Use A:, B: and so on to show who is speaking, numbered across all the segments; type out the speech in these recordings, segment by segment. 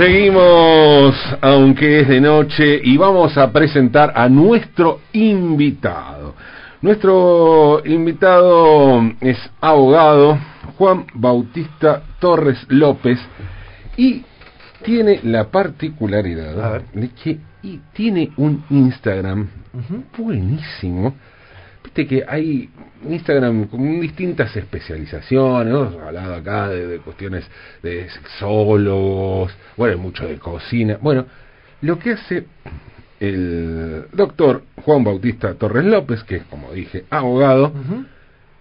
A: Seguimos, aunque es de noche, y vamos a presentar a nuestro invitado. Nuestro invitado es abogado Juan Bautista Torres López y tiene la particularidad de que tiene un Instagram buenísimo. Viste que hay Instagram con distintas especializaciones, hemos hablado acá de, cuestiones de sexólogos, bueno, mucho de cocina. Bueno, lo que hace el doctor Juan Bautista Torres López, que es como dije, abogado,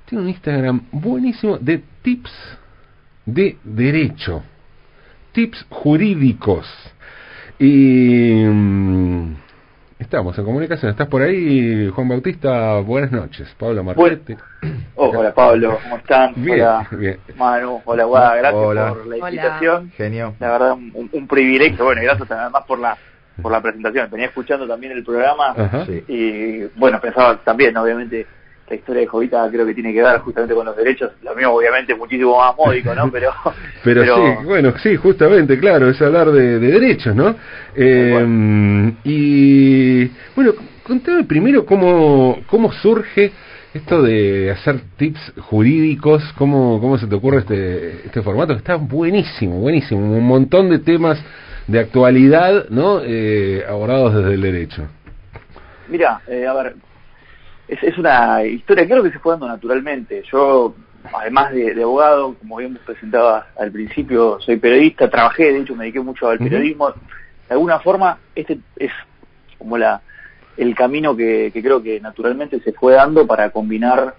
A: tiene un Instagram buenísimo de tips de derecho, tips jurídicos. Y mm, estamos en comunicación. ¿Estás por ahí, Juan Bautista? Buenas noches. Pablo Marchetti.
B: Oh, hola, Pablo. ¿Cómo están?
A: Bien,
B: hola,
A: bien.
B: Manu. Hola, Guada. Gracias por la invitación.
C: Genio.
B: La verdad, un, privilegio. Bueno, y gracias además por la por la presentación. Venía escuchando también el programa y, bueno, pensaba también, obviamente, la historia de Jovita creo que tiene que ver justamente con los derechos, lo mío obviamente muchísimo más módico, ¿no? Pero,
A: pero, sí, bueno, sí, justamente, claro, es hablar de, derechos, ¿no? Eh, y bueno, contame primero cómo, cómo surge esto de hacer tips jurídicos, ¿cómo, cómo se te ocurre este, este formato? Está buenísimo, buenísimo, un montón de temas de actualidad, ¿no? Eh, abordados desde el derecho.
B: Mira, eh, a ver, es, es una historia, creo que se fue dando naturalmente. Yo, además de, abogado, como bien presentaba al principio, soy periodista, trabajé, de hecho me dediqué mucho al periodismo. De alguna forma, este es como la el camino que, creo que naturalmente se fue dando para combinar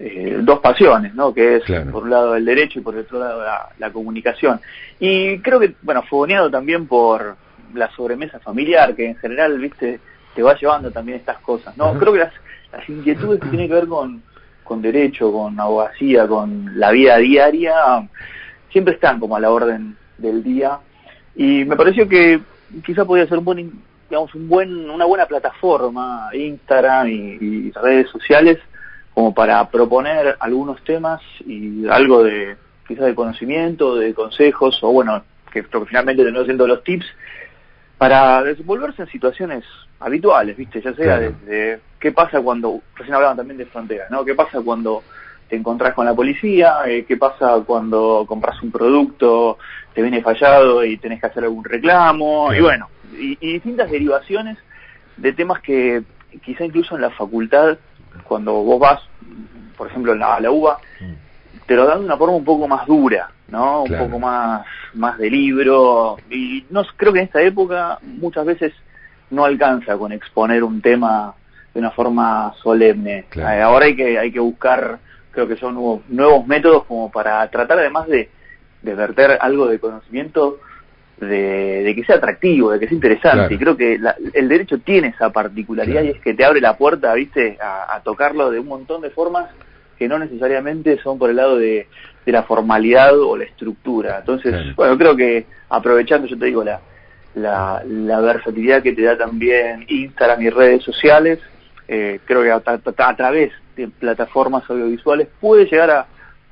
B: eh, dos pasiones, ¿no? Que es por un lado el derecho y por el otro lado la, comunicación. Y creo que, bueno, fogoneado también por la sobremesa familiar, que en general, viste, te va llevando también estas cosas, ¿no? Creo que las, las inquietudes que tienen que ver con, con derecho, con abogacía, con la vida diaria, siempre están como a la orden del día. Y me pareció que quizá podía ser un buen, digamos, un buen, una buena plataforma, Instagram y, redes sociales, como para proponer algunos temas y algo de, quizá de conocimiento, de consejos, o bueno, que, que finalmente terminó siendo los tips, para desenvolverse en situaciones habituales, ¿viste? Ya sea desde qué pasa cuando, recién hablaban también de fronteras, ¿no? ¿Qué pasa cuando te encontrás con la policía? Eh, ¿Qué pasa cuando compras un producto, te viene fallado y tenés que hacer algún reclamo? Y bueno, y, distintas derivaciones de temas que quizá incluso en la facultad, cuando vos vas, por ejemplo, en la, la UBA, mm. Te lo dan de una forma un poco más dura, ¿no? Un poco más, más de libro. Y no creo que en esta época muchas veces no alcanza con exponer un tema de una forma solemne. Eh, ahora hay que, hay que buscar, creo que son nuevos, nuevos métodos como para tratar además de, de verter algo de conocimiento de, que sea atractivo, de que sea interesante. Y creo que el derecho tiene esa particularidad y es que te abre la puerta, viste, a, tocarlo de un montón de formas que no necesariamente son por el lado de, de la formalidad o la estructura. Entonces, bueno, creo que aprovechando, yo te digo, la, la, la, versatilidad que te da también Instagram y redes sociales, eh, creo que a, través de plataformas audiovisuales puede llegar a,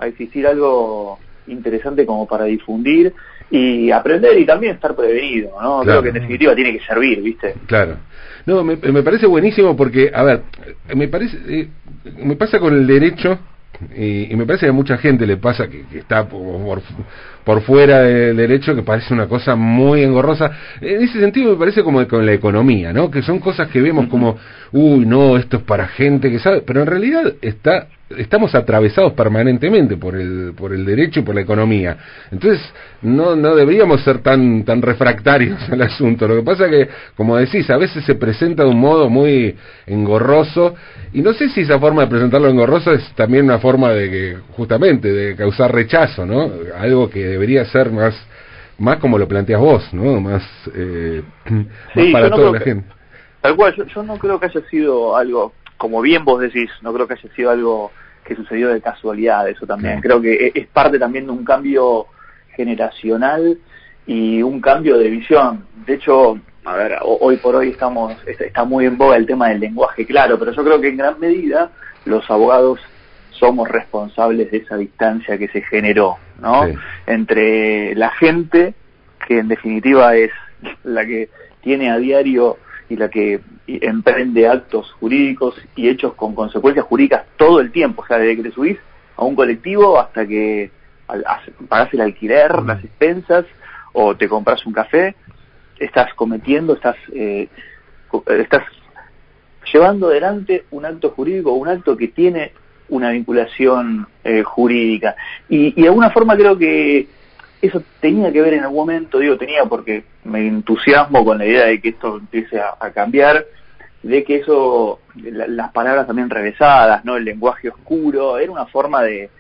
B: existir algo interesante como para difundir y aprender y también estar prevenido, ¿no? Creo que en definitiva tiene que servir, ¿viste?
A: Claro. No, me, me parece buenísimo porque, a ver, me parece, eh, me pasa con el derecho y, me parece que a mucha gente le pasa que, está por, por, fuera del derecho, que parece una cosa muy engorrosa. En ese sentido me parece como con la economía, ¿no? Que son cosas que vemos como, uy, no, esto es para gente que sabe, pero en realidad está estamos atravesados permanentemente por el, por el derecho y por la economía. Entonces, no, no deberíamos ser tan, tan refractarios al asunto. Lo que pasa que, como decís, a veces se presenta de un modo muy engorroso, y no sé si esa forma de presentarlo engorroso es también una forma de que, justamente, de causar rechazo, ¿no? Algo que debería ser más, más como lo planteas vos, ¿no? Más, eh,
B: para toda la gente. Tal cual, yo no creo que haya sido algo como bien vos decís, no creo que haya sido algo que sucedió de casualidad, eso también. Creo que e-, es parte también de un cambio generacional y un cambio de visión. De hecho, a ver, hoy por hoy estamos está muy en boga el tema del lenguaje claro, pero yo creo que en gran medida los abogados somos responsables de esa distancia que se generó, ¿no? Entre la gente que en definitiva es la que tiene a diario y la que emprende actos jurídicos y hechos con consecuencias jurídicas todo el tiempo, o sea, desde que te subís a un colectivo hasta que pagás el alquiler, las expensas o te compras un café, estás cometiendo, estás, eh, estás llevando adelante un acto jurídico, un acto que tiene una vinculación eh, jurídica. Y, y de alguna forma creo que eso tenía que ver en algún momento, digo tenía porque me entusiasmo con la idea de que esto empiece a, cambiar, de que eso, las palabras también revesadas, ¿no? el lenguaje oscuro, era una forma de,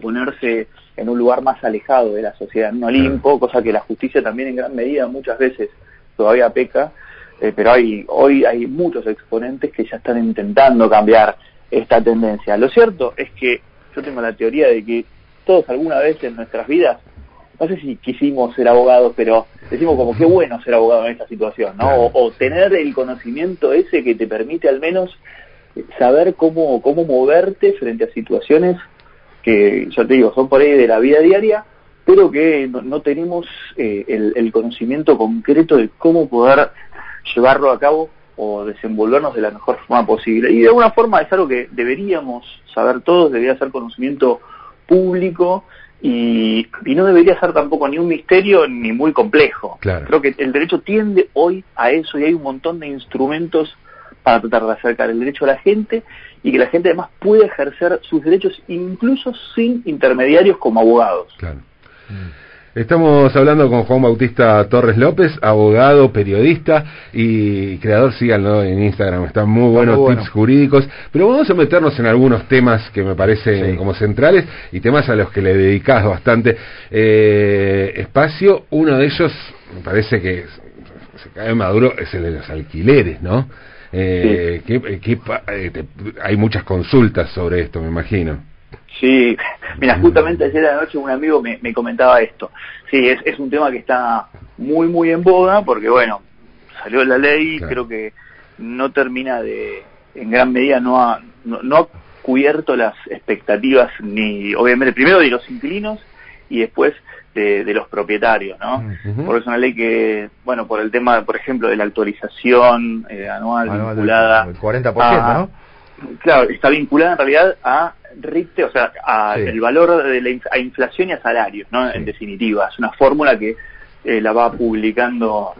B: ponerse en un lugar más alejado de la sociedad, en un Olimpo, cosa que la justicia también en gran medida muchas veces todavía peca, eh, pero hay, hoy hay muchos exponentes que ya están intentando cambiar esta tendencia. Lo cierto es que yo tengo la teoría de que todos alguna vez en nuestras vidas no sé si quisimos ser abogados, pero decimos como qué bueno ser abogado en esta situación, ¿no? O, tener el conocimiento ese que te permite al menos saber cómo, cómo moverte frente a situaciones que, yo te digo, son por ahí de la vida diaria, pero que no, tenemos eh, el, el, conocimiento concreto de cómo poder llevarlo a cabo o desenvolvernos de la mejor forma posible. Y de alguna forma es algo que deberíamos saber todos, debería ser conocimiento público y, no debería ser tampoco ni un misterio ni muy complejo. Creo que el derecho tiende hoy a eso y hay un montón de instrumentos para tratar de acercar el derecho a la gente y que la gente además pueda ejercer sus derechos incluso sin intermediarios como abogados.
A: Claro. Estamos hablando con Juan Bautista Torres López, abogado, periodista y creador, síganlo en Instagram, están muy buenos tips jurídicos, pero vamos a meternos en algunos temas que me parecen como centrales y temas a los que le dedicás bastante eh, espacio. Uno de ellos, me parece que se cae maduro, es el de los alquileres, ¿no? Eh, eh, hay muchas consultas sobre esto, me imagino.
B: Sí, mira, justamente ayer a la noche un amigo me, comentaba esto. Sí, es, es un tema que está muy, muy en boga porque, bueno, salió la ley, creo que no termina de, en gran medida, no ha, no, ha cubierto las expectativas ni, obviamente, primero de los inquilinos y después de, los propietarios, ¿no? Porque es una ley que, bueno, por el tema, por ejemplo, de la actualización eh, anual, vinculada...
C: El 40%, ¿no?
B: Claro, está vinculada en realidad a RICTE, o sea, a el valor de la a inflación y a salarios, ¿no? En definitiva, es una fórmula que eh, la va publicando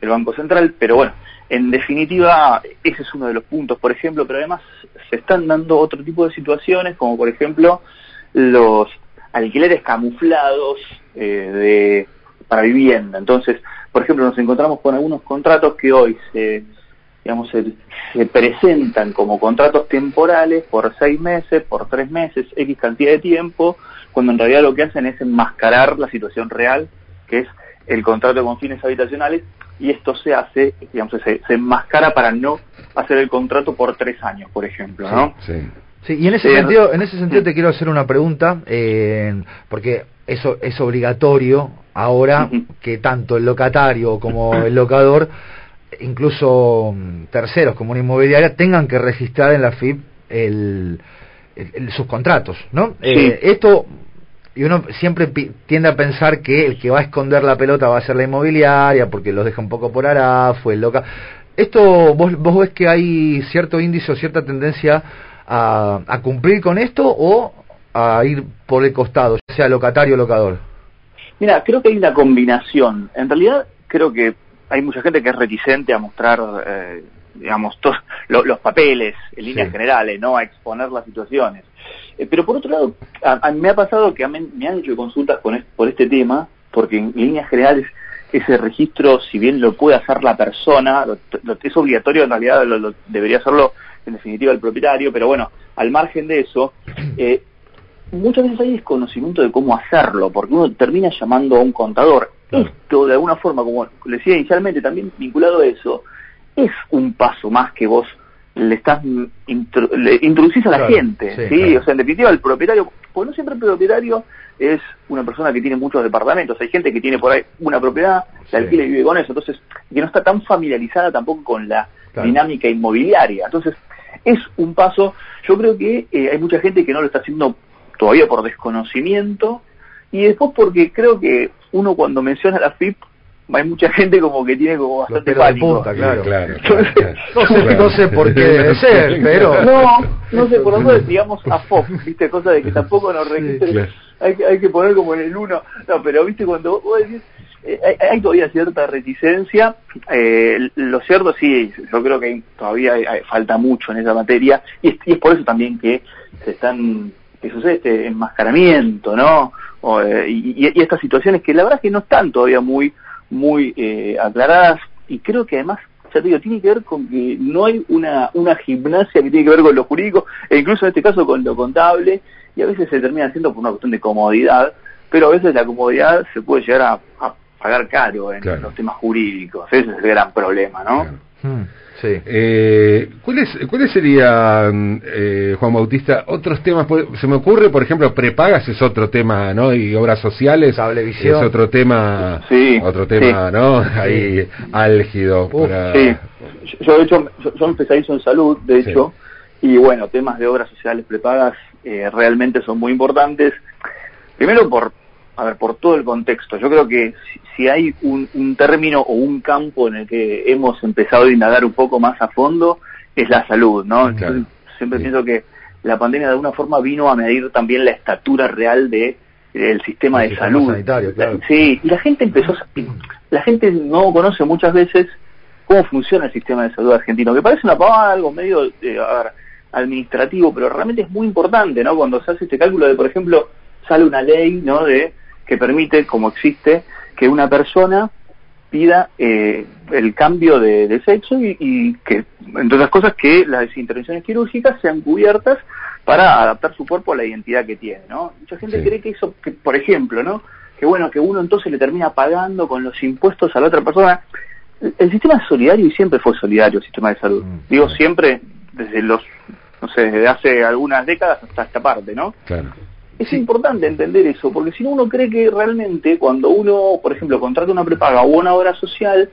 B: el Banco Central, pero bueno, en definitiva, ese es uno de los puntos, por ejemplo, pero además se están dando otro tipo de situaciones, como por ejemplo los alquileres camuflados eh, de, para vivienda. Entonces, por ejemplo, nos encontramos con algunos contratos que hoy se digamos, se, presentan como contratos temporales por seis meses, por tres meses, X cantidad de tiempo, cuando en realidad lo que hacen es enmascarar la situación real, que es el contrato con fines habitacionales, y esto se hace, digamos, se, enmascara para no hacer el contrato por tres años, por ejemplo, ¿no?
C: Sí. sí. y en ese sentido, en ese sentido te quiero hacer una pregunta, eh, porque eso es obligatorio ahora que tanto el locatario como el locador incluso mm, terceros como una inmobiliaria tengan que registrar en la FIP el, sus contratos, ¿no? Eh, esto y uno siempre tiende a pensar que el que va a esconder la pelota va a ser la inmobiliaria porque los deja un poco por fue el loca. Esto vos, vos ves que hay cierto índice o cierta tendencia a, a cumplir con esto o a ir por el costado, sea locatario o locador.
B: Mira, creo que hay una combinación. En realidad creo que hay mucha gente que es reticente a mostrar, eh, digamos, los papeles en líneas generales, ¿no? A exponer las situaciones. Eh, pero por otro lado, me ha pasado que me han hecho consultas con por este tema, porque en líneas generales ese registro, si bien lo puede hacer la persona, es obligatorio en realidad, lo, debería hacerlo en definitiva el propietario, pero bueno, al margen de eso, eh, muchas veces hay desconocimiento de cómo hacerlo, porque uno termina llamando a un contador. Esto, de alguna forma, como le decía inicialmente, también vinculado a eso, es un paso más que vos le estás le introducís a la gente, sí, O sea, en definitiva, el propietario, pues no siempre el propietario es una persona que tiene muchos departamentos, hay gente que tiene por ahí una propiedad, se alquila y vive con eso, entonces, que no está tan familiarizada tampoco con la dinámica inmobiliaria. Entonces, es un paso, yo creo que eh, hay mucha gente que no lo está haciendo todavía por desconocimiento y después porque creo que uno cuando menciona la FIP hay mucha gente como que tiene como bastante pánico.
C: claro. claro, no, sé, por qué debe ser, pero...
B: No, no sé, por lo menos digamos a FOC, ¿viste? Cosa de que tampoco nos registre, hay, hay que poner como en el uno, no, pero ¿viste? Cuando vos decís, eh, hay, todavía cierta reticencia, eh, lo cierto sí, yo creo que todavía falta mucho en esa materia, y es, y es por eso también que se están que sucede este enmascaramiento, ¿no? Eh, y, estas situaciones que la verdad es que no están todavía muy, muy eh, aclaradas y creo que además, ya te digo, tiene que ver con que no hay una, una gimnasia que tiene que ver con lo jurídico e incluso en este caso con lo contable y a veces se termina haciendo por una cuestión de comodidad, pero a veces la comodidad se puede llegar a, pagar caro en los temas jurídicos, ese es el gran problema, ¿no?
A: Hmm. Sí. Eh, ¿cuáles, ¿Cuáles serían, eh, Juan Bautista, otros temas? Se me ocurre, por ejemplo, prepagas es otro tema, ¿no? Y obras sociales es otro tema, sí, otro tema, ¿no? Ahí álgido.
B: Sí. Yo, de hecho, yo, especializo en salud, de hecho, y bueno, temas de obras sociales prepagas eh, realmente son muy importantes. Primero por a ver, por todo el contexto. Yo creo que si, hay un, término o un campo en el que hemos empezado a indagar un poco más a fondo, es la salud, ¿no? siempre pienso que la pandemia de alguna forma vino a medir también la estatura real de el sistema de salud. Sí, y la gente empezó, la gente no conoce muchas veces cómo funciona el sistema de salud argentino, que parece una pavada, algo medio eh, administrativo, pero realmente es muy importante, ¿no? Cuando se hace este cálculo de, por ejemplo, sale una ley, ¿no? De que permite, como existe, que una persona pida eh, el cambio de, sexo y, que, entre otras cosas, que las intervenciones quirúrgicas sean cubiertas para adaptar su cuerpo a la identidad que tiene, ¿no? Mucha gente cree que eso, que, por ejemplo, ¿no? Que bueno, que uno entonces le termina pagando con los impuestos a la otra persona. El, sistema es solidario y siempre fue solidario el sistema de salud. Mm, Digo siempre, desde los, no sé, desde hace algunas décadas hasta esta parte, ¿no? Claro. Es importante entender eso, porque si no uno cree que realmente cuando uno, por ejemplo, contrata una prepaga o una obra social,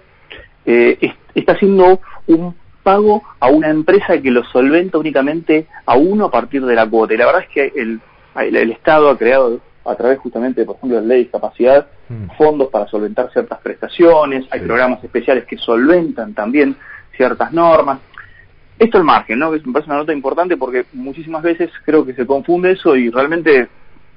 B: eh, está haciendo un pago a una empresa que lo solventa únicamente a uno a partir de la cuota. Y la verdad es que el, el, Estado ha creado a través justamente, por ejemplo, de la ley de discapacidad, mm. fondos para solventar ciertas prestaciones, hay programas especiales que solventan también ciertas normas. Esto al margen, ¿no? Que me parece una nota importante porque muchísimas veces creo que se confunde eso y realmente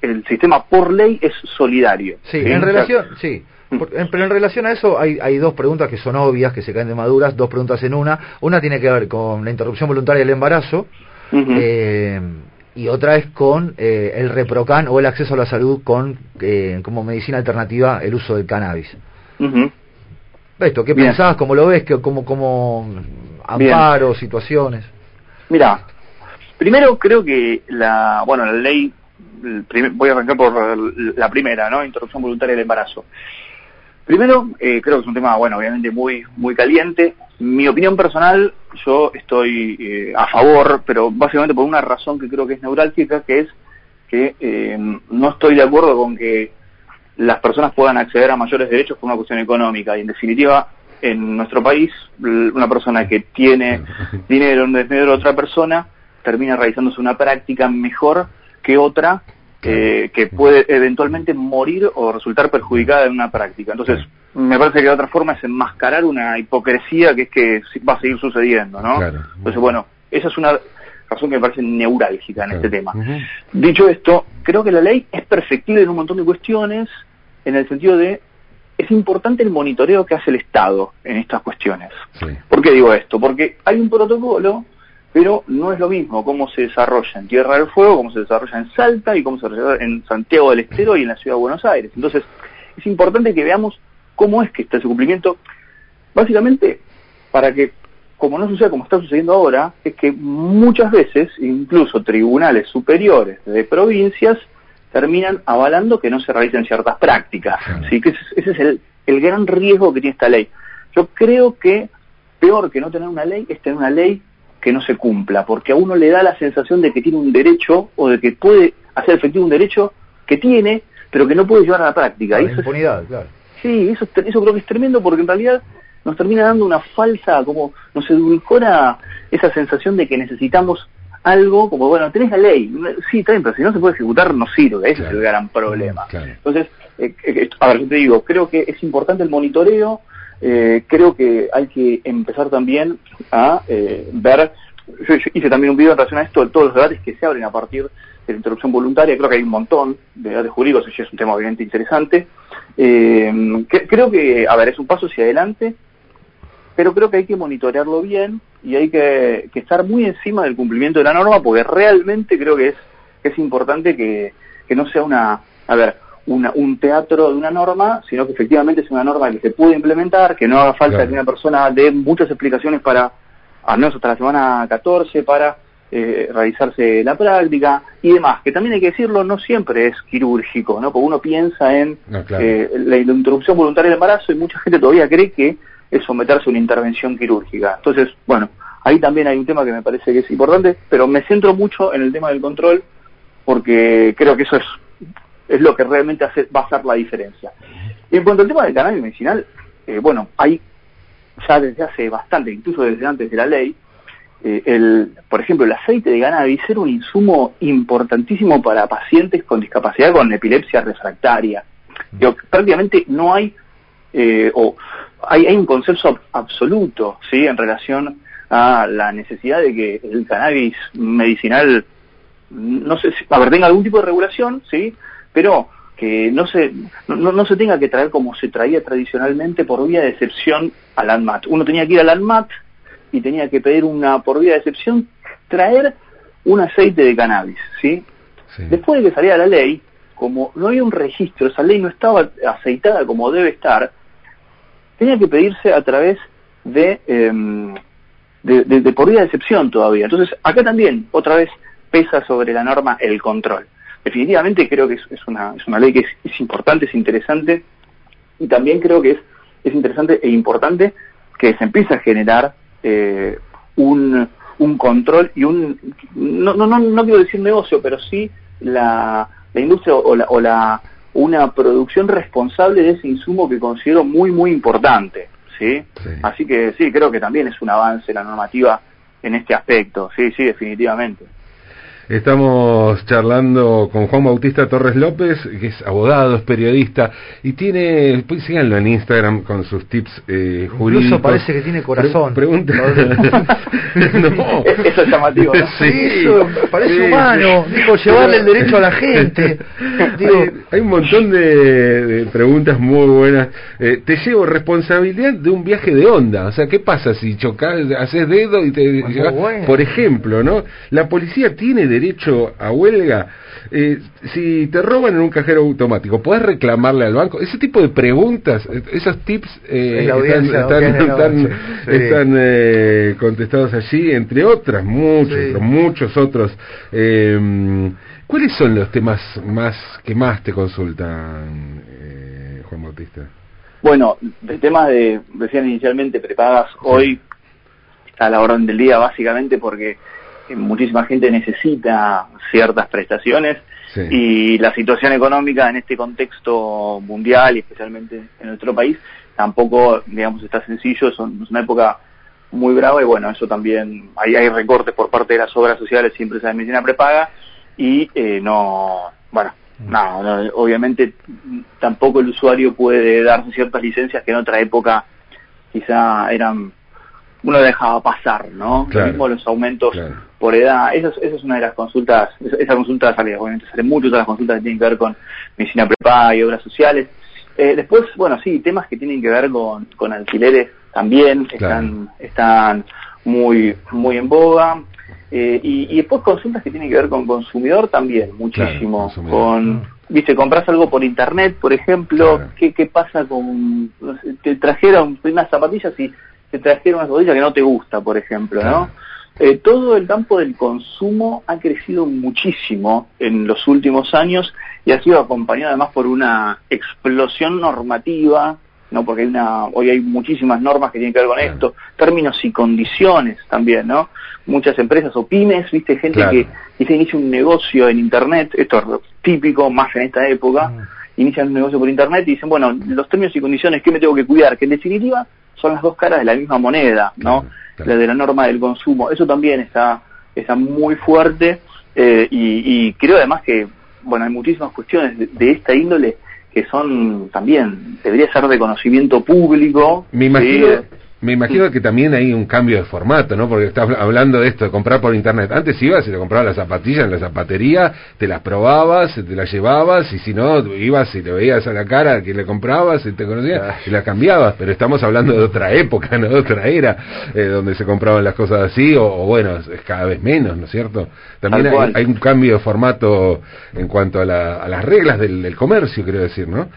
B: el sistema por ley es solidario.
C: Sí, en relación, sí. Mm. pero en relación a eso hay, hay dos preguntas que son obvias, que se caen de maduras, dos preguntas en una. Una tiene que ver con la interrupción voluntaria del embarazo eh, y otra es con eh, el reprocan o el acceso a la salud con eh, como medicina alternativa el uso del cannabis. Esto, ¿qué pensás? ¿Cómo lo ves? ¿Cómo, cómo amparo, situaciones?
B: Mira, primero creo que la, bueno, la ley, voy a arrancar por la primera, ¿no? Interrupción voluntaria del embarazo. Primero, eh, creo que es un tema, bueno, obviamente muy, muy caliente. Mi opinión personal, yo estoy eh, a favor, pero básicamente por una razón que creo que es neurálgica, que es que eh, no estoy de acuerdo con que las personas puedan acceder a mayores derechos por una cuestión económica. Y en definitiva, en nuestro país, una persona que tiene dinero en desmedro de otra persona termina realizándose una práctica mejor que otra eh, que puede eventualmente morir o resultar perjudicada en una práctica. Entonces, me parece que de otra forma es enmascarar una hipocresía que es que va a seguir sucediendo, ¿no? Entonces, bueno, esa es una razón que me parece neurálgica en este tema. Dicho esto, creo que la ley es perfectible en un montón de cuestiones, en el sentido de es importante el monitoreo que hace el Estado en estas cuestiones. ¿Por qué digo esto? Porque hay un protocolo, pero no es lo mismo cómo se desarrolla en Tierra del Fuego, cómo se desarrolla en Salta y cómo se desarrolla en Santiago del Estero y en la Ciudad de Buenos Aires. Entonces, es importante que veamos cómo es que está ese cumplimiento, básicamente para que, como no suceda como está sucediendo ahora, es que muchas veces, incluso tribunales superiores de provincias, terminan avalando que no se realicen ciertas prácticas. ¿sí? que ese, es el, el gran riesgo que tiene esta ley. Yo creo que peor que no tener una ley es tener una ley que no se cumpla, porque a uno le da la sensación de que tiene un derecho o de que puede hacer efectivo un derecho que tiene, pero que no puede llevar a la práctica.
C: La impunidad, claro.
B: Sí, eso, eso creo que es tremendo porque en realidad nos termina dando una falsa, como nos edulcora esa sensación de que necesitamos algo como, bueno, tenés la ley, sí, está bien, pero si no se puede ejecutar no sirve, ese es el gran problema. Entonces, eh, eh, a ver, yo te digo, creo que es importante el monitoreo, eh, creo que hay que empezar también a ver, yo, hice también un video en relación a esto, de todos los debates que se abren a partir de la interrupción voluntaria, creo que hay un montón de debates jurídicos, eso es un tema obviamente interesante. creo que, a ver, es un paso hacia adelante, pero creo que hay que monitorearlo bien y hay que, estar muy encima del cumplimiento de la norma porque realmente creo que es, es importante que, no sea una, a ver, una, un teatro de una norma, sino que efectivamente es una norma que se puede implementar, que no haga falta que una persona dé muchas explicaciones para, al menos hasta la semana 14, para eh, realizarse la práctica y demás, que también hay que decirlo, no siempre es quirúrgico, ¿no? Porque uno piensa en eh, la interrupción voluntaria del embarazo y mucha gente todavía cree que es someterse a una intervención quirúrgica. Entonces, bueno, ahí también hay un tema que me parece que es importante, pero me centro mucho en el tema del control porque creo que eso es, es lo que realmente hace, va a hacer la diferencia. Y en cuanto al tema del cannabis medicinal, eh, bueno, hay ya desde hace bastante, incluso desde antes de la ley, eh, el, por ejemplo, el aceite de cannabis era un insumo importantísimo para pacientes con discapacidad con epilepsia refractaria. prácticamente no hay, eh, o hay, hay un consenso absoluto ¿sí? en relación a la necesidad de que el cannabis medicinal, no sé, a ver, tenga algún tipo de regulación, ¿sí? pero que no se, no, no se tenga que traer como se traía tradicionalmente por vía de excepción al ANMAT. Uno tenía que ir al ANMAT y tenía que pedir una, por vía de excepción, traer un aceite de cannabis, ¿sí? Después de que saliera la ley, como no había un registro, esa ley no estaba aceitada como debe estar, tenía que pedirse a través de, em, de, por vía de excepción todavía. Entonces, acá también, otra vez, pesa sobre la norma el control. Definitivamente creo que es, una, es una ley que es, importante, es interesante, y también creo que es, es interesante e importante que se empiece a generar eh, un, un control y un, no, no, no, no quiero decir negocio, pero sí la, la industria o la, o la una producción responsable de ese insumo que considero muy, muy importante. ¿sí? Así que sí, creo que también es un avance la normativa en este aspecto. Sí, sí, definitivamente.
A: Estamos charlando con Juan Bautista Torres López, que es abogado, es periodista y tiene, pues síganlo en Instagram con sus tips eh, jurídicos.
C: Incluso parece que tiene corazón.
A: pregunta.
B: no. Eso es llamativo. ¿no?
C: Sí, eso parece humano. Digo, llevarle el derecho a la gente.
A: Hay, un montón de, preguntas muy buenas. Eh, te llevo responsabilidad de un viaje de onda. O sea, ¿qué pasa si chocas, haces dedo y te Por ejemplo, ¿no? La policía tiene derecho a huelga. Eh, si te roban en un cajero automático, ¿puedes reclamarle al banco? Ese tipo de preguntas, eh, esos tips eh, están, eh, contestados allí, entre otras, muchos, muchos otros. ¿Cuáles son los temas más que más te consultan, Juan Bautista?
B: Bueno, el tema de, decían inicialmente, prepagas hoy a la orden del día, básicamente porque muchísima gente necesita ciertas prestaciones y la situación económica en este contexto mundial y especialmente en nuestro país tampoco, digamos, está sencillo, es una época muy brava y bueno, eso también, ahí hay recortes por parte de las obras sociales y empresas de medicina prepaga y eh, no, bueno, mm. no, obviamente tampoco el usuario puede darse ciertas licencias que en otra época quizá eran uno dejaba pasar, ¿no? Lo mismo los aumentos por edad, esa es, esa es, una de las consultas, esa, consulta sale, obviamente sale mucho, todas las consultas que tienen que ver con medicina prepaga y obras sociales. Eh, después, bueno, sí, temas que tienen que ver con, con alquileres también están, están muy, muy en boga. Eh, y, y, después consultas que tienen que ver con consumidor también, muchísimo. con, viste, compras algo por internet, por ejemplo, ¿qué, ¿qué pasa con, te trajeron unas zapatillas y te trajeron una rodilla que no te gusta, por ejemplo, ¿no? Eh, todo el campo del consumo ha crecido muchísimo en los últimos años y ha sido acompañado además por una explosión normativa, no porque hay una, hoy hay muchísimas normas que tienen que ver con esto, términos y condiciones también, ¿no? Muchas empresas o pymes, viste, gente que, que inicia un negocio en internet, esto es típico más en esta época, inician un negocio por internet y dicen, bueno, los términos y condiciones que me tengo que cuidar, que en definitiva son las dos caras de la misma moneda, ¿no? La de la norma del consumo. Eso también está está muy fuerte eh, y, creo además que, bueno, hay muchísimas cuestiones de, esta índole que son también, debería ser de conocimiento público.
A: Me imagino, me imagino que también hay un cambio de formato, ¿no? Porque estás hablando de esto, de comprar por internet. Antes ibas y te comprabas las zapatillas en la zapatería, te las probabas, te las llevabas, y si no, ibas y te veías a la cara que le comprabas y te conocías y las cambiabas. Pero estamos hablando de otra época, ¿no? De otra era, eh, donde se compraban las cosas así, o, bueno, es cada vez menos, ¿no es cierto? También hay, un cambio de formato en cuanto a, las reglas del, del comercio, quiero decir, ¿no?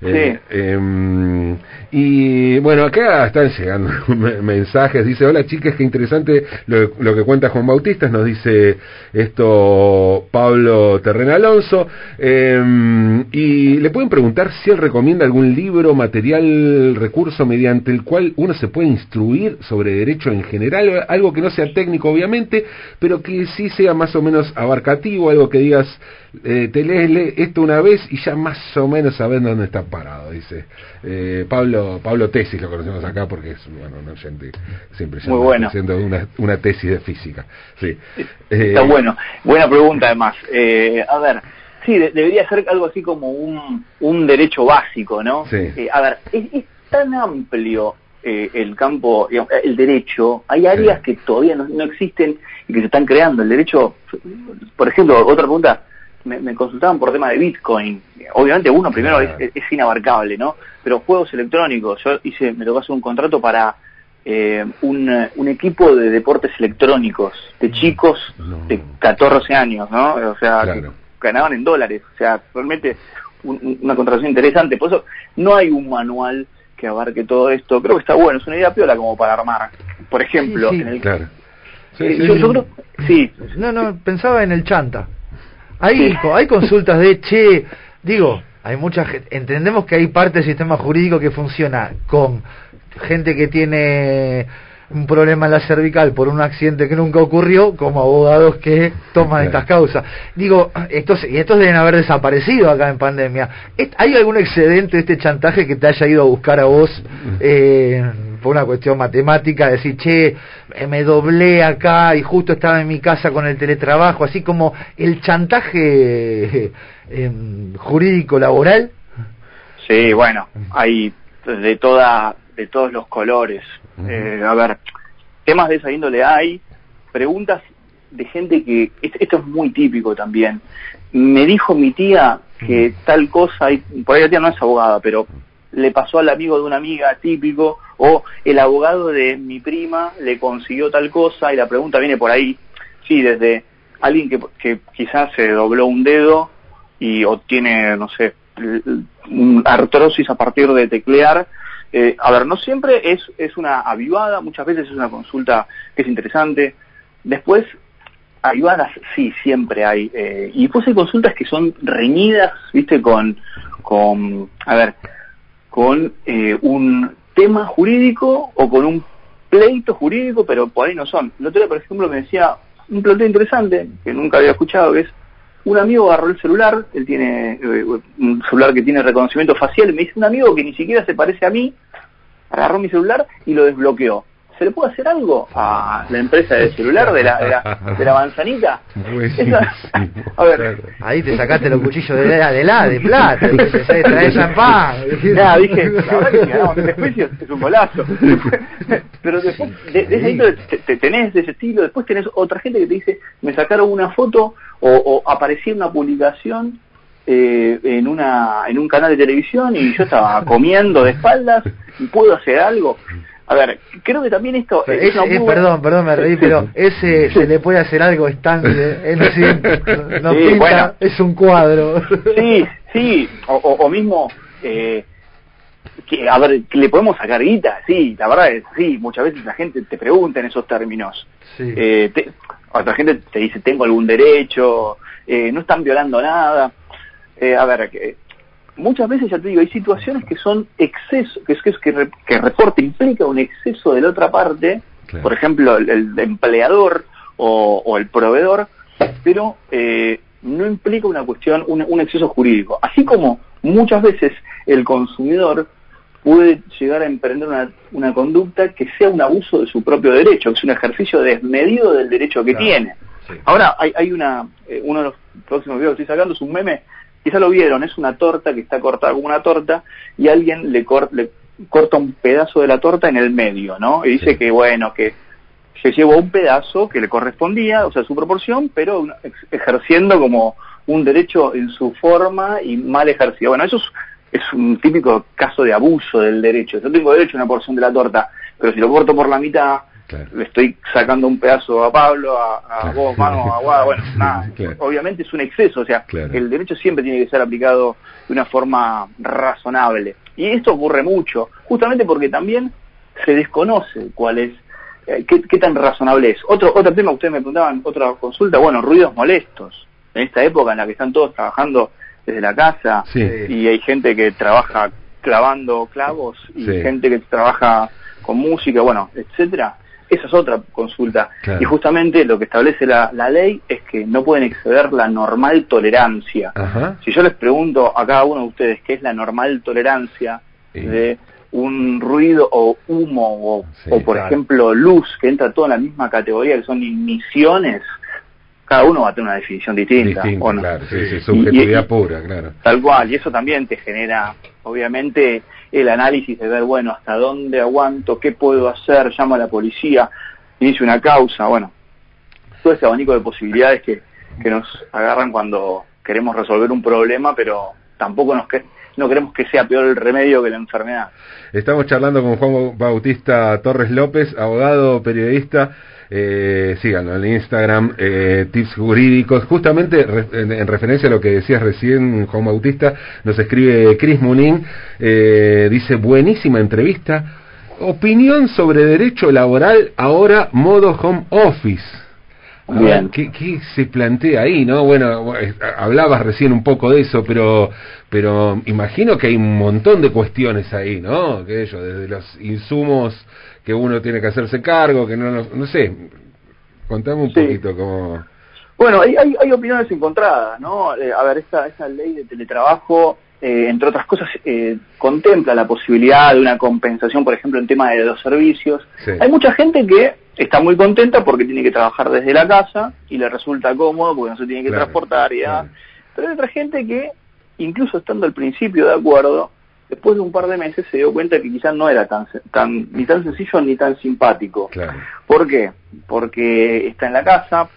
A: Eh, em, y bueno, acá están llegando mensajes. Dice: Hola chicas, qué interesante lo, que cuenta Juan Bautista. Nos dice esto Pablo Terren Alonso. Em, y le pueden preguntar si él recomienda algún libro, material, recurso mediante el cual uno se puede instruir sobre derecho en general. Algo que no sea técnico, obviamente, pero que sí sea más o menos abarcativo. Algo que digas, eh, te lees esto una vez y ya más o menos sabes dónde está parado, dice. Eh, Pablo Pablo Tesis lo conocemos acá porque es bueno, un oyente siempre
B: Muy bueno.
A: haciendo una, una tesis de física. Sí.
B: Está eh, bueno. Buena pregunta además. Eh, a ver, sí, debería ser algo así como un, un derecho básico, ¿no?
A: Sí.
B: a ver, es, tan amplio el campo, el derecho, hay áreas que todavía no, no, existen y que se están creando. El derecho, por ejemplo, otra pregunta, me, consultaban por tema de Bitcoin. Obviamente uno primero es, inabarcable, ¿no? Pero juegos electrónicos, yo hice, me tocó hacer un contrato para eh, un, equipo de deportes electrónicos, de mm. chicos de 14 años, ¿no? O sea, ganaban en dólares. O sea, realmente una contratación interesante. Por eso no hay un manual que abarque todo esto. Creo que está bueno, es una idea piola como para armar. Por ejemplo, en el...
C: Claro. Eh, yo, creo, sí. No, no, pensaba en el chanta. Hay, hay consultas de, che, digo, hay mucha gente, entendemos que hay parte del sistema jurídico que funciona con gente que tiene un problema en la cervical por un accidente que nunca ocurrió, como abogados que toman estas causas. Digo, estos, y estos deben haber desaparecido acá en pandemia. ¿Hay algún excedente de este chantaje que te haya ido a buscar a vos eh, por una cuestión matemática? Decir, che, eh, me doblé acá y justo estaba en mi casa con el teletrabajo, así como el chantaje eh, jurídico laboral.
B: Sí, bueno, hay de toda de todos los colores. Eh, a ver, temas de esa índole hay, preguntas de gente que, esto es muy típico también, me dijo mi tía que tal cosa, por ahí la tía no es abogada, pero le pasó al amigo de una amiga típico, o el abogado de mi prima le consiguió tal cosa, y la pregunta viene por ahí, sí, desde alguien que, que quizás se dobló un dedo y obtiene, no sé, artrosis a partir de teclear, eh, a ver, no siempre es, es una avivada, muchas veces es una consulta que es interesante. Después, avivadas sí, siempre hay. Eh, y después hay consultas que son reñidas, viste, con, con a ver, con eh, un tema jurídico o con un pleito jurídico, pero por ahí no son. El otro día, por ejemplo, me decía un planteo interesante que nunca había escuchado, que es un amigo agarró el celular, él tiene eh, un celular que tiene reconocimiento facial, me dice un amigo que ni siquiera se parece a mí, agarró mi celular y lo desbloqueó. ¿Se le puede hacer algo a la empresa de celular de la, de la, manzanita?
C: a ver. Ahí te sacaste los cuchillos de la, de, la, de plata, dije, trae champán.
B: Nada, dije, la verdad que es un golazo. Pero después, de, ese te, tenés de ese estilo, después tenés otra gente que te dice, me sacaron una foto o, o aparecí en una publicación eh, en una en un canal de televisión y yo estaba comiendo de espaldas y puedo hacer algo a ver, creo que también esto...
C: es, perdón, perdón, me reí, pero ese se le puede hacer algo estante, no, pinta, es un cuadro.
B: Sí, sí, o, o, mismo, eh, que, a ver, que le podemos sacar guita, sí, la verdad es sí, muchas veces la gente te pregunta en esos términos. Eh, otra gente te dice, tengo algún derecho, eh, no están violando nada. Eh, a ver, que muchas veces, ya te digo, hay situaciones que son exceso, que es que, que, que reporte implica un exceso de la otra parte, por ejemplo, el, empleador o, el proveedor, pero eh, no implica una cuestión, un, exceso jurídico. Así como muchas veces el consumidor puede llegar a emprender una, una, conducta que sea un abuso de su propio derecho, que es un ejercicio desmedido del derecho que tiene. Ahora hay, hay una, eh, uno de los próximos videos que estoy sacando es un meme, quizá lo vieron, es una torta que está cortada como una torta y alguien le, le corta un pedazo de la torta en el medio, ¿no? Y dice que, bueno, que se llevó un pedazo que le correspondía, o sea, su proporción, pero ejerciendo como un derecho en su forma y mal ejercido. Bueno, eso es, es un típico caso de abuso del derecho. Yo tengo derecho a una porción de la torta, pero si lo corto por la mitad, le estoy sacando un pedazo a Pablo, a, vos, mano, a Guada, bueno, nada. Obviamente es un exceso, o sea, el derecho siempre tiene que ser aplicado de una forma razonable. Y esto ocurre mucho, justamente porque también se desconoce cuál es, eh, qué, tan razonable es. Otro, otro tema, ustedes me preguntaban, otra consulta, bueno, ruidos molestos. En esta época en la que están todos trabajando desde la casa y hay gente que trabaja clavando clavos y gente que trabaja con música, bueno, etcétera esa es otra consulta. Y justamente lo que establece la, ley es que no pueden exceder la normal tolerancia. Si yo les pregunto a cada uno de ustedes qué es la normal tolerancia de un ruido o humo o, por ejemplo luz que entra todo en la misma categoría que son emisiones, cada uno va a tener una definición distinta.
A: claro, sí, subjetividad pura, claro.
B: Tal cual, y eso también te genera, obviamente, el análisis de ver, bueno, hasta dónde aguanto, qué puedo hacer, llamo a la policía, inicio una causa, bueno, todo ese abanico de posibilidades que, que nos agarran cuando queremos resolver un problema, pero tampoco nos no queremos que sea peor el remedio que la enfermedad.
A: Estamos charlando con Juan Bautista Torres López, abogado, periodista, eh, síganlo en Instagram, eh, tips jurídicos. Justamente en, referencia a lo que decías recién, Juan Bautista, nos escribe Chris Munin, eh, dice, buenísima entrevista. Opinión sobre derecho laboral, ahora modo home office. Bien. ¿qué, ¿qué, se plantea ahí, no? Bueno, hablabas recién un poco de eso, pero pero imagino que hay un montón de cuestiones ahí, ¿no? Que ello, desde los insumos que uno tiene que hacerse cargo, que no, no, sé, contame un poquito cómo...
B: Bueno, hay, hay, opiniones encontradas, ¿no? Eh, a ver, esta, esa ley de teletrabajo, eh, entre otras cosas, eh, contempla la posibilidad de una compensación, por ejemplo, en tema de los servicios. Hay mucha gente que está muy contenta porque tiene que trabajar desde la casa y le resulta cómodo porque no se tiene que transportar y Pero hay otra gente que, incluso estando al principio de acuerdo, después de un par de meses se dio cuenta que quizás no era tan, tan ni tan sencillo ni tan simpático. ¿Por qué? Porque está en la casa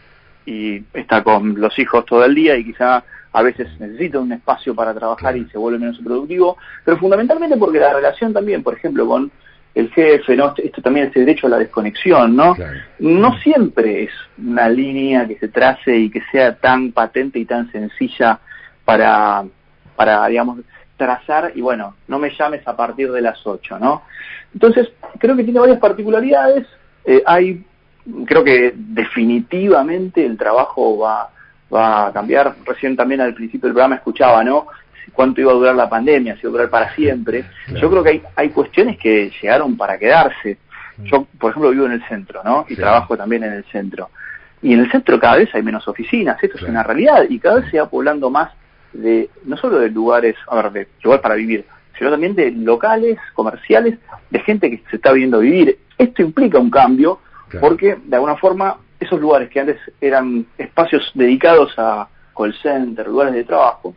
B: y está con los hijos todo el día y quizá a veces necesita un espacio para trabajar y se vuelve menos productivo, pero fundamentalmente porque la relación también, por ejemplo, con el jefe, ¿no? Esto también es el derecho a la desconexión, ¿no? No siempre es una línea que se trace y que sea tan patente y tan sencilla para, para digamos, trazar y bueno, no me llames a partir de las 8, ¿no? Entonces, creo que tiene varias particularidades. Eh, hay, creo que definitivamente el trabajo va, va a cambiar. Recién también al principio del programa escuchaba, ¿no? Cuánto iba a durar la pandemia, si iba a durar para siempre. Yo creo que hay, hay cuestiones que llegaron para quedarse. Mm. Yo, por ejemplo, vivo en el centro, ¿no? Y trabajo también en el centro. Y en el centro cada vez hay menos oficinas, esto es una realidad, y cada vez se va poblando más de no solo de lugares, a ver, de lugar para vivir, sino también de locales, comerciales, de gente que se está viendo vivir. Esto implica un cambio porque de alguna forma esos lugares que antes eran espacios dedicados a call center, lugares de trabajo,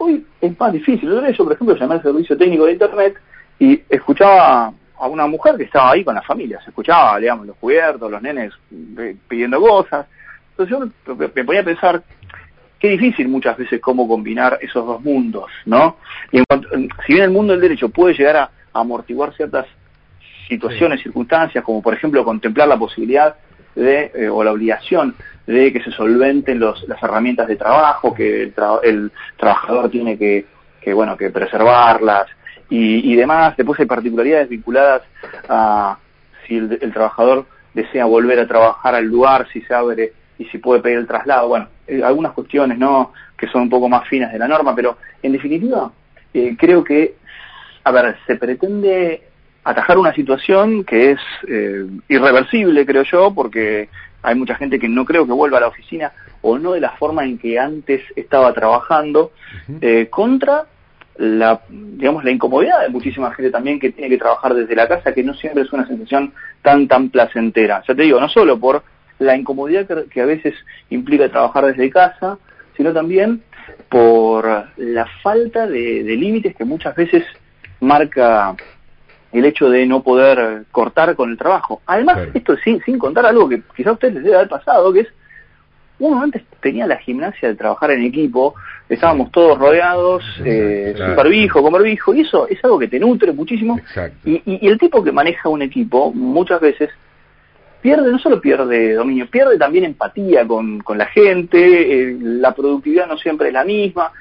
B: hoy es más difícil. Yo, por ejemplo, llamé al servicio técnico de internet y escuchaba a una mujer que estaba ahí con la familia, se escuchaba, digamos, los cubiertos, los nenes eh, pidiendo cosas. Entonces yo me ponía a pensar qué difícil muchas veces cómo combinar esos dos mundos, ¿no? Y en cuanto, si bien el mundo del derecho puede llegar a, amortiguar ciertas situaciones, circunstancias, como por ejemplo contemplar la posibilidad de, eh, o la obligación de que se solventen los, las herramientas de trabajo, que el, trabajador tiene que, que, bueno, que preservarlas y, y, demás. Después hay particularidades vinculadas a si el, el trabajador desea volver a trabajar al lugar, si se abre y si puede pedir el traslado. Bueno, eh, algunas cuestiones no que son un poco más finas de la norma, pero en definitiva eh, creo que, a ver, se pretende atajar una situación que es eh, irreversible, creo yo, porque hay mucha gente que no creo que vuelva a la oficina o no de la forma en que antes estaba trabajando, contra la, digamos, la incomodidad de muchísima gente también que tiene que trabajar desde la casa, que no siempre es una sensación tan, tan placentera. Ya te digo, no solo por la incomodidad que, a veces implica trabajar desde casa, sino también por la falta de, límites que muchas veces marca el hecho de no poder cortar con el trabajo. Además, esto sin, sin contar algo que quizá a ustedes les debe haber pasado, que es uno antes tenía la gimnasia de trabajar en equipo, estábamos todos rodeados, eh, sin barbijo, con barbijo, y eso es algo que te nutre muchísimo. Y, y, el tipo que maneja un equipo muchas veces pierde, no solo pierde dominio, pierde también empatía con, con la gente, eh, la productividad no siempre es la misma.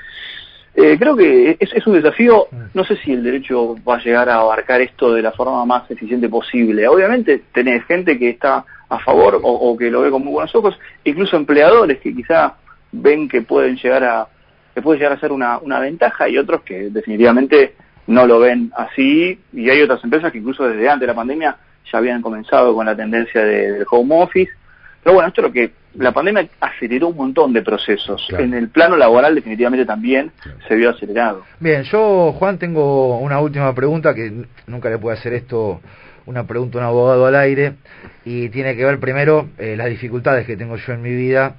B: Eh, creo que es, es, un desafío, mm. no sé si el derecho va a llegar a abarcar esto de la forma más eficiente posible. Obviamente tenés gente que está a favor o, que lo ve con muy buenos ojos, incluso empleadores que quizá ven que pueden llegar a que puede llegar a ser una, una ventaja y otros que definitivamente no lo ven así y hay otras empresas que incluso desde antes de la pandemia ya habían comenzado con la tendencia del home office. Pero bueno, esto es lo que la pandemia aceleró un montón de procesos. En el plano laboral definitivamente también se vio acelerado.
C: Bien, yo Juan tengo una última pregunta que nunca le puedo hacer esto una pregunta a un abogado al aire y tiene que ver primero eh, las dificultades que tengo yo en mi vida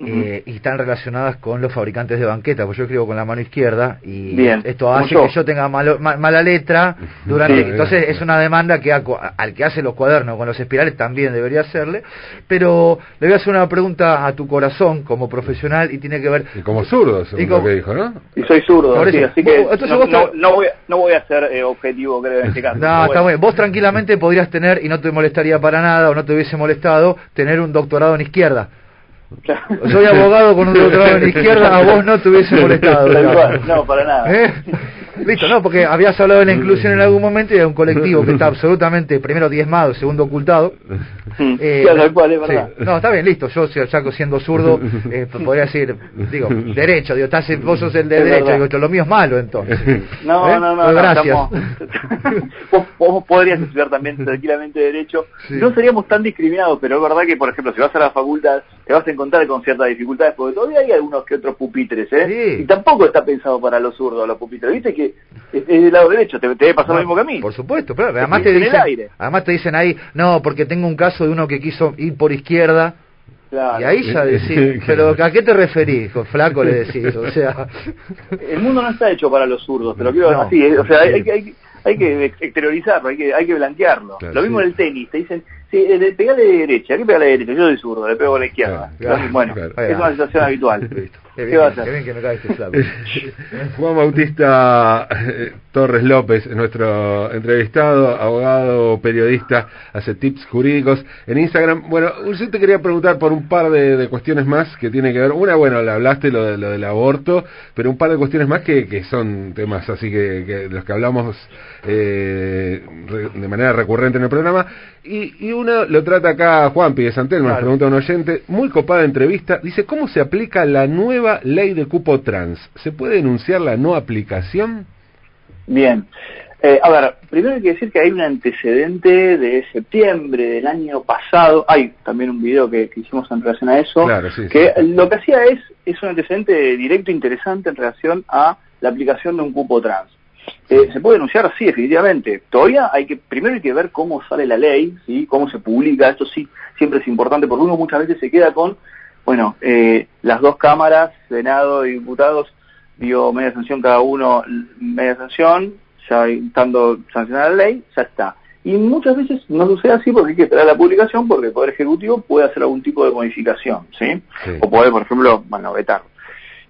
C: eh, y están relacionadas con los fabricantes de banqueta, pues yo escribo con la mano izquierda y esto hace que yo tenga mala letra durante... entonces es una demanda que al que hace los cuadernos con los espirales también debería hacerle, pero le voy a hacer una pregunta a tu corazón como profesional y tiene que ver...
A: Y como zurdo, según lo que dijo, ¿no?
B: Y soy zurdo, así que no, voy, no, voy, a ser eh, objetivo, creo, en este caso.
C: No, está bien. Vos tranquilamente podrías tener, y no te molestaría para nada, o no te hubiese molestado, tener un doctorado en izquierda. Soy abogado con un doctorado en izquierda, a vos no te hubiese molestado.
B: No, para nada.
C: ¿Eh? Listo, no, porque habías hablado de la inclusión en algún momento y de un colectivo que está absolutamente, primero diezmado, segundo ocultado.
B: Eh, claro, cual, es verdad.
C: No, está bien, listo. Yo, siendo zurdo, eh, podría decir, digo, derecho, digo, estás, vos sos el de derecho, digo, lo mío es malo entonces.
B: No, ¿Eh? no, no, gracias. vos, podrías estudiar también tranquilamente derecho. No seríamos tan discriminados, pero es verdad que, por ejemplo, si vas a la facultad, te vas a encontrar con ciertas dificultades, porque todavía hay algunos que otros pupitres, ¿eh? Y tampoco está pensado para los zurdos, los pupitres. Viste que es, del lado derecho, te, te debe pasar lo mismo que a mí.
C: Por supuesto, pero además te, dicen, además te dicen ahí, no, porque tengo un caso de uno que quiso ir por izquierda. Y ahí ya decís, pero ¿a qué te referís? Con flaco le decís, o sea...
B: El mundo no está hecho para los zurdos, te lo quiero así, ¿eh? o sea, hay, hay, hay, que exteriorizarlo, hay que, hay que blanquearlo. lo mismo en el tenis, te dicen, Sí, de, pegale de derecha, ¿qué pega de derecha? Yo soy zurdo, le pego a la izquierda. bueno, es una situación habitual.
C: ¿Qué, va a hacer? Qué bien que cae este
A: Juan Bautista eh, Torres López, nuestro entrevistado, abogado, periodista, hace tips jurídicos en Instagram. Bueno, yo te quería preguntar por un par de, cuestiones más que tiene que ver. Una, bueno, le hablaste lo, de, lo del aborto, pero un par de cuestiones más que, que son temas así que, de los que hablamos eh, de manera recurrente en el programa. Y, y uno lo trata acá Juan Pide Santel, me pregunta un oyente, muy copada entrevista, dice, ¿cómo se aplica la nueva ley de cupo trans? ¿Se puede denunciar la no aplicación?
B: Bien. Eh, a ver, primero hay que decir que hay un antecedente de septiembre del año pasado, hay también un video que, hicimos en relación a eso, que lo que hacía es, es un antecedente directo interesante en relación a la aplicación de un cupo trans. Eh, ¿Se puede denunciar? Sí, definitivamente. Todavía hay que, primero hay que ver cómo sale la ley, ¿sí? cómo se publica, esto sí siempre es importante porque uno muchas veces se queda con, bueno, eh, las dos cámaras, Senado y diputados, dio media sanción cada uno, media sanción, ya estando sancionada la ley, ya está. Y muchas veces no sucede así porque hay que esperar la publicación porque el Poder Ejecutivo puede hacer algún tipo de modificación, ¿sí? O puede, por ejemplo, bueno, vetar.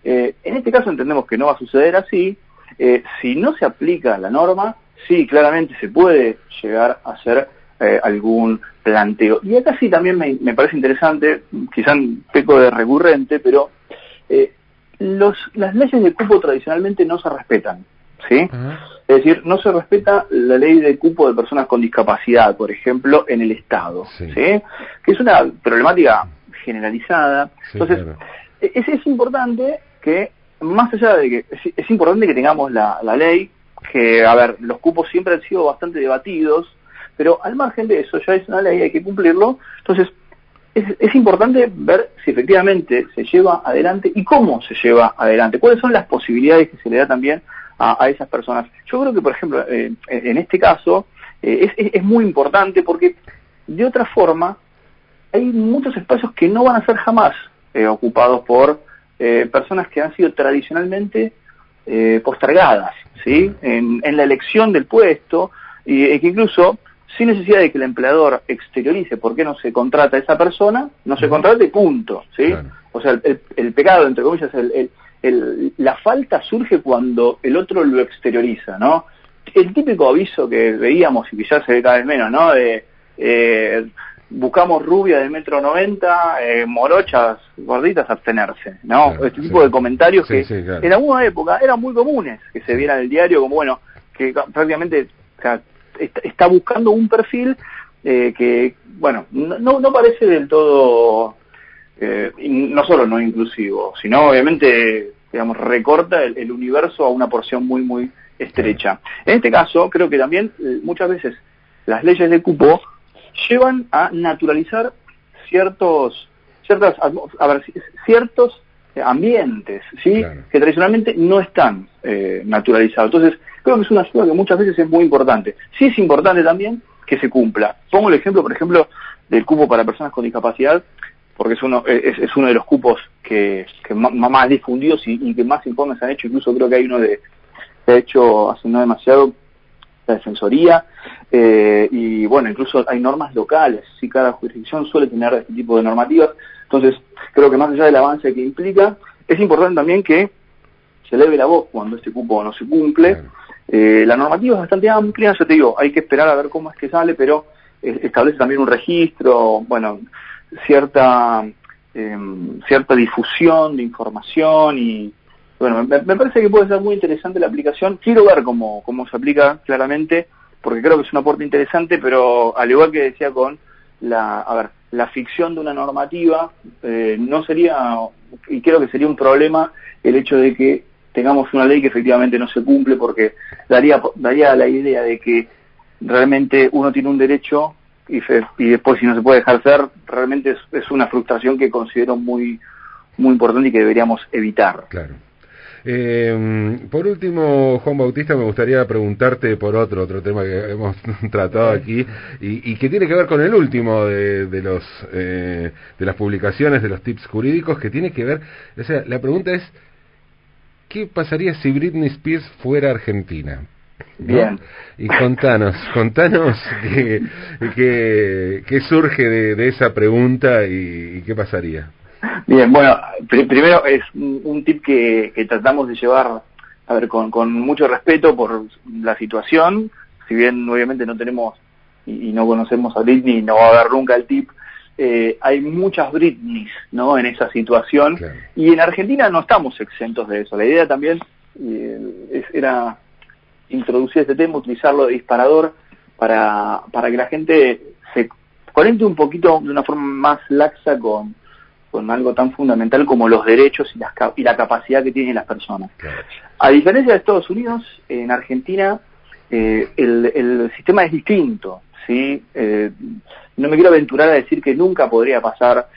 B: Eh, en este caso entendemos que no va a suceder así, eh, si no se aplica la norma, sí, claramente se puede llegar a hacer eh, algún planteo. Y acá sí también me, parece interesante, quizá un peco de recurrente, pero eh, los, las leyes de cupo tradicionalmente no se respetan. ¿sí? Es decir, no se respeta la ley de cupo de personas con discapacidad, por ejemplo, en el Estado, ¿sí? que es una problemática generalizada. Entonces, es, es importante que más allá de que es, importante que tengamos la, ley, que, a ver, los cupos siempre han sido bastante debatidos, pero al margen de eso, ya es una ley, hay que cumplirlo. Entonces, es, importante ver si efectivamente se lleva adelante y cómo se lleva adelante, cuáles son las posibilidades que se le da también a, esas personas. Yo creo que, por ejemplo, eh, en este caso, eh, es, es, muy importante porque de otra forma hay muchos espacios que no van a ser jamás eh, ocupados por eh, personas que han sido tradicionalmente eh, postergadas, ¿sí? En, la elección del puesto, y que incluso sin necesidad de que el empleador exteriorice por qué no se contrata a esa persona, no se contrata y punto, ¿sí? O sea, el, pecado, entre comillas, el, la falta surge cuando el otro lo exterioriza, ¿no? El típico aviso que veíamos y que ya se ve cada vez menos, ¿no? De, eh, buscamos rubia de metro noventa, eh, morochas, gorditas, abstenerse, ¿no? este tipo de comentarios que en alguna época eran muy comunes, que se viera en el diario como, bueno, que prácticamente está, buscando un perfil eh, que, bueno, no, no parece del todo, eh, no solo no inclusivo, sino obviamente, digamos, recorta el, el universo a una porción muy, muy estrecha. En este caso, creo que también eh, muchas veces las leyes de cupo llevan a naturalizar ciertos ciertas a ver, ciertos ambientes sí que tradicionalmente no están eh, naturalizados. Entonces creo que es una ayuda que muchas veces es muy importante. Sí es importante también que se cumpla. Pongo el ejemplo por ejemplo del cupo para personas con discapacidad porque es uno es, uno de los cupos que, que más difundidos y, que más informes han hecho. Incluso creo que hay uno de ha hecho hace no demasiado la defensoría eh, y bueno, incluso hay normas locales, si cada jurisdicción suele tener este tipo de normativas, entonces creo que más allá del avance que implica, es importante también que se eleve la voz cuando este cupo no se cumple. Eh, la normativa es bastante amplia, yo te digo, hay que esperar a ver cómo es que sale, pero eh, establece también un registro, bueno, cierta em, cierta difusión de información y bueno, me, me, parece que puede ser muy interesante la aplicación. Quiero ver cómo, cómo se aplica claramente porque creo que es un aporte interesante, pero al igual que decía con la, a ver, la ficción de una normativa, eh, no sería, y creo que sería un problema el hecho de que tengamos una ley que efectivamente no se cumple, porque daría, daría la idea de que realmente uno tiene un derecho y, y después si no se puede ejercer, realmente es, es una frustración que considero muy, muy importante y que deberíamos evitar.
A: Claro. Eh, por último, Juan Bautista, me gustaría preguntarte por otro otro tema que hemos tratado aquí y, que tiene que ver con el último de, de los eh, de las publicaciones de los tips jurídicos que tiene que ver, o sea, la pregunta es ¿qué pasaría si Britney Spears fuera argentina?
B: Bien.
A: Y contanos, contanos qué, qué, surge de, esa pregunta y qué pasaría.
B: Bien, bueno, primero es un, tip que, tratamos de llevar, a ver, con, con mucho respeto por la situación, si bien obviamente no tenemos y, no conocemos a Britney, no va a haber nunca el tip, eh, hay muchas Britneys, ¿no? En esa situación, y en Argentina no estamos exentos de eso. La idea también eh, era introducir este tema, utilizarlo de disparador para, para que la gente se conecte un poquito de una forma más laxa con con algo tan fundamental como los derechos y, y la capacidad que tienen las personas. A diferencia de Estados Unidos, en Argentina eh, el, sistema es distinto. ¿Sí? Eh, no me quiero aventurar a decir que nunca podría pasar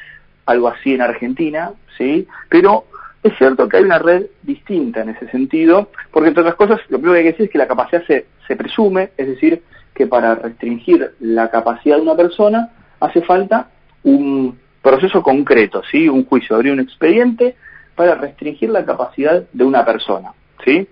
B: algo así en Argentina, ¿sí? pero es cierto que hay una red distinta en ese sentido, porque entre otras cosas, lo primero que hay que decir es que la capacidad se, se presume, es decir, que para restringir la capacidad de una persona hace falta un proceso concreto, ¿sí? Un juicio, abrir un expediente para restringir la capacidad de una persona, ¿sí?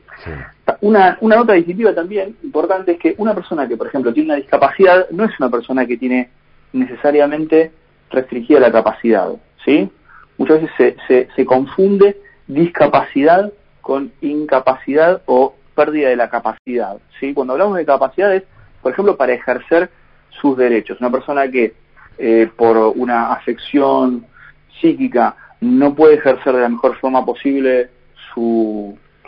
B: Una, una nota distintiva también importante es que una persona que, por ejemplo, tiene una discapacidad no es una persona que tiene necesariamente restringida la capacidad, ¿sí? Muchas veces se, se, se confunde discapacidad con incapacidad o pérdida de la capacidad, ¿sí? Cuando hablamos de capacidades, por ejemplo, para ejercer sus derechos, una persona que eh, por una afección psíquica no puede ejercer de la mejor forma posible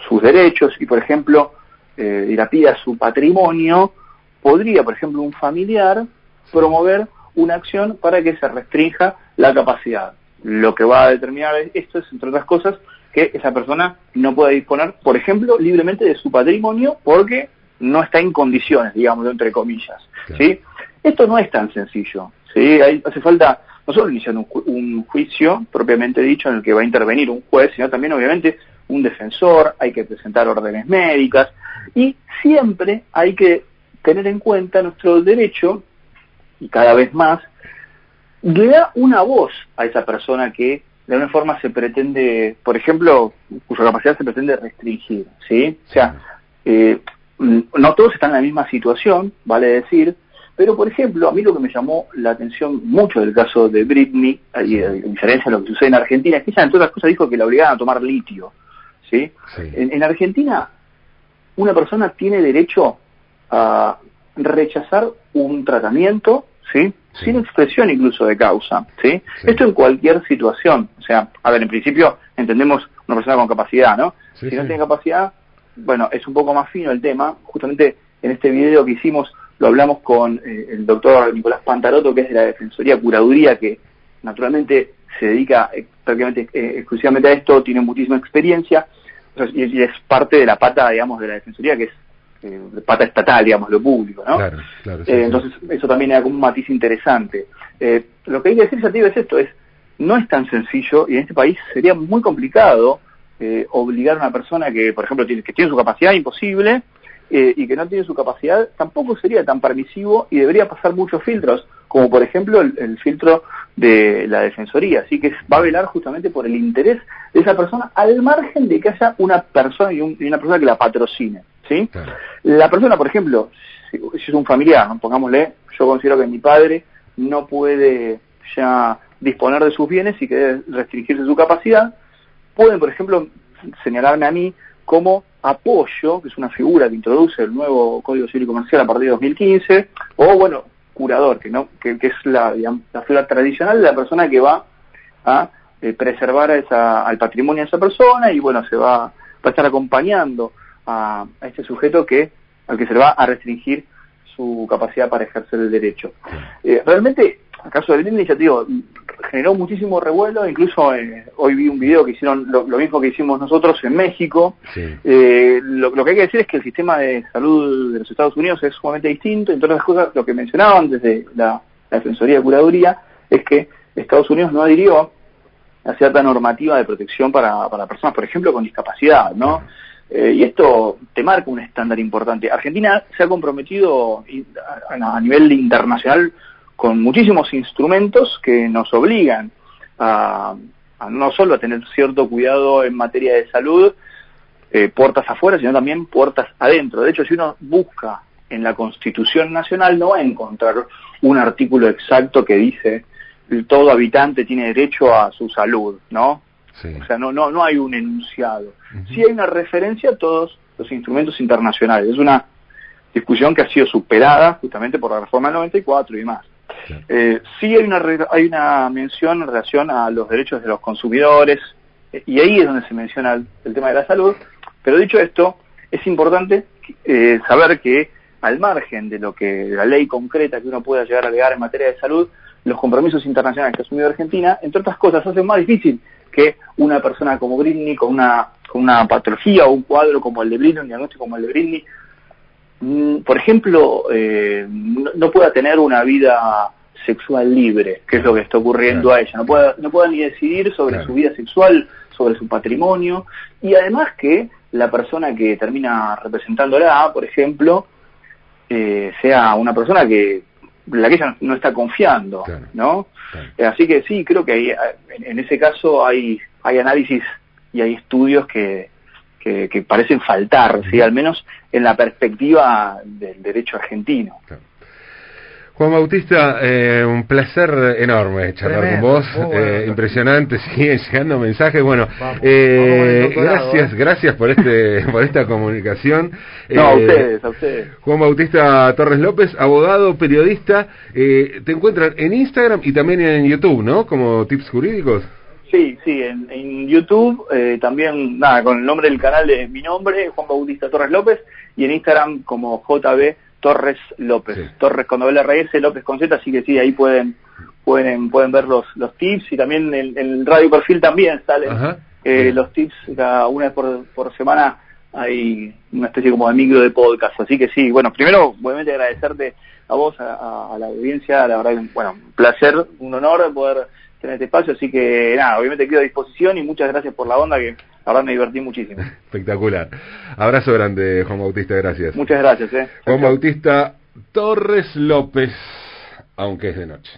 B: sus derechos y, por ejemplo, eh, dilapida su patrimonio, podría, por ejemplo, un familiar promover una acción para que se restrinja la capacidad. Lo que va a determinar esto es, entre otras cosas, que esa persona no pueda disponer, por ejemplo, libremente de su patrimonio porque no está en condiciones, digamos, entre comillas. ¿sí? Esto no es tan sencillo. ¿sí? hace falta no solo iniciar un, juicio propiamente dicho en el que va a intervenir un juez, sino también obviamente un defensor, hay que presentar órdenes médicas y siempre hay que tener en cuenta nuestro derecho y cada vez más le da una voz a esa persona que de alguna forma se pretende, por ejemplo, cuya capacidad se pretende restringir, ¿sí? O sea, eh, no todos están en la misma situación, vale decir, pero por ejemplo, a mí lo que me llamó la atención mucho del caso de Britney, a diferencia de lo que sucede en Argentina, es que ella, entre otras cosas, dijo que la obligaban a tomar litio, ¿sí? En, en Argentina, una persona tiene derecho a rechazar un tratamiento, ¿sí? sin expresión incluso de causa. ¿sí? Esto en cualquier situación. O sea, a ver, en principio entendemos una persona con capacidad, ¿no? si no tiene capacidad, bueno, es un poco más fino el tema. Justamente en este video que hicimos lo hablamos con eh, el doctor Nicolás Pantaroto, que es de la Defensoría Curaduría, que naturalmente se dedica eh, prácticamente eh, exclusivamente a esto, tiene muchísima experiencia y, es parte de la pata, digamos, de la Defensoría, que es eh, pata estatal, digamos, lo público, ¿no?
A: Claro, claro,
B: eh, entonces, eso también era como un matiz interesante. Eh, lo que hay que decir, Sativo, es esto, es, no es tan sencillo y en este país sería muy complicado obligar a una persona que, por ejemplo, tiene, que tiene su capacidad imposible y que no tiene su capacidad, tampoco sería tan permisivo y debería pasar muchos filtros, como por ejemplo el, filtro de la Defensoría. Así que va a velar justamente por el interés de esa persona al margen de que haya una persona y una persona que la patrocine. ¿sí? La persona, por ejemplo, si, es un familiar, pongámosle, yo considero que mi padre no puede ya disponer de sus bienes y que debe restringirse su capacidad, pueden, por ejemplo, señalarme a mí como apoyo, que es una figura que introduce el nuevo Código Civil y Comercial a partir de 2015, o bueno, curador, que no que, es la, la, figura tradicional de la persona que va a eh, preservar a esa, al patrimonio de esa persona y bueno, se va, va a estar acompañando a, este sujeto que al que se le va a restringir su capacidad para ejercer el derecho. Eh, realmente, el caso del ya generó muchísimo revuelo, incluso eh, hoy vi un video que hicieron lo, mismo que hicimos nosotros en México. Eh, lo, que hay que decir es que el sistema de salud de los Estados Unidos es sumamente distinto, entre otras cosas, lo que mencionaban desde la, Defensoría de Curaduría es que Estados Unidos no adhirió a cierta normativa de protección para, para personas, por ejemplo, con discapacidad, ¿no? Eh, y esto te marca un estándar importante. Argentina se ha comprometido a, nivel internacional con muchísimos instrumentos que nos obligan a, no solo a tener cierto cuidado en materia de salud, eh, puertas afuera, sino también puertas adentro. De hecho, si uno busca en la Constitución Nacional, no va a encontrar un artículo exacto que dice todo habitante tiene derecho a su salud, ¿no? O sea, no, no, no hay un enunciado. Sí hay una referencia a todos los instrumentos internacionales. Es una discusión que ha sido superada justamente por la reforma del 94 y Eh, sí hay una, hay una mención en relación a los derechos de los consumidores, eh, y ahí es donde se menciona el, tema de la salud, pero dicho esto, es importante eh, saber que al margen de lo que la ley concreta que uno pueda llegar a alegar en materia de salud, los compromisos internacionales que ha asumido Argentina, entre otras cosas, hacen más difícil que una persona como Britney con una, con una patología o un cuadro como el de Britney, un diagnóstico como el de Britney, por ejemplo, eh, no, pueda tener una vida sexual libre, que es lo que está ocurriendo a ella, no pueda, no pueda ni decidir sobre su vida sexual, sobre su patrimonio, y además que la persona que termina representándola, por ejemplo, eh, sea una persona que la que ella no está confiando, ¿no? Así que sí, creo que hay, en ese caso hay, hay análisis y hay estudios que, que, parecen faltar, ¿sí? al menos en la perspectiva del derecho argentino.
A: Juan Bautista, eh, un placer enorme charlar con vos. Eh, impresionante, siguen llegando mensajes. Bueno, eh, gracias, gracias por este, por esta comunicación.
B: No, a ustedes, a ustedes.
A: Juan Bautista Torres López, abogado, periodista. te encuentran en Instagram y también en YouTube, ¿no? Como tips jurídicos.
B: Sí, sí, en, en YouTube también, nada, con el nombre del canal de mi nombre, Juan Bautista Torres López, y en Instagram como JB Torres López. Torres con doble RS, López con Z, así que sí, ahí pueden pueden pueden ver los, los tips y también en, el radio perfil también salen eh, los tips, cada una vez por, por semana hay una especie como de micro de podcast, así que sí, bueno, primero obviamente agradecerte a vos, a, la audiencia, la verdad, bueno, un placer, un honor poder tener este espacio, así que nada, obviamente quedo a disposición y muchas gracias por la onda que la verdad me divertí muchísimo.
A: Espectacular. Abrazo grande, Juan Bautista, gracias.
B: Muchas gracias. Eh.
A: Juan Bautista Torres López, aunque es de noche.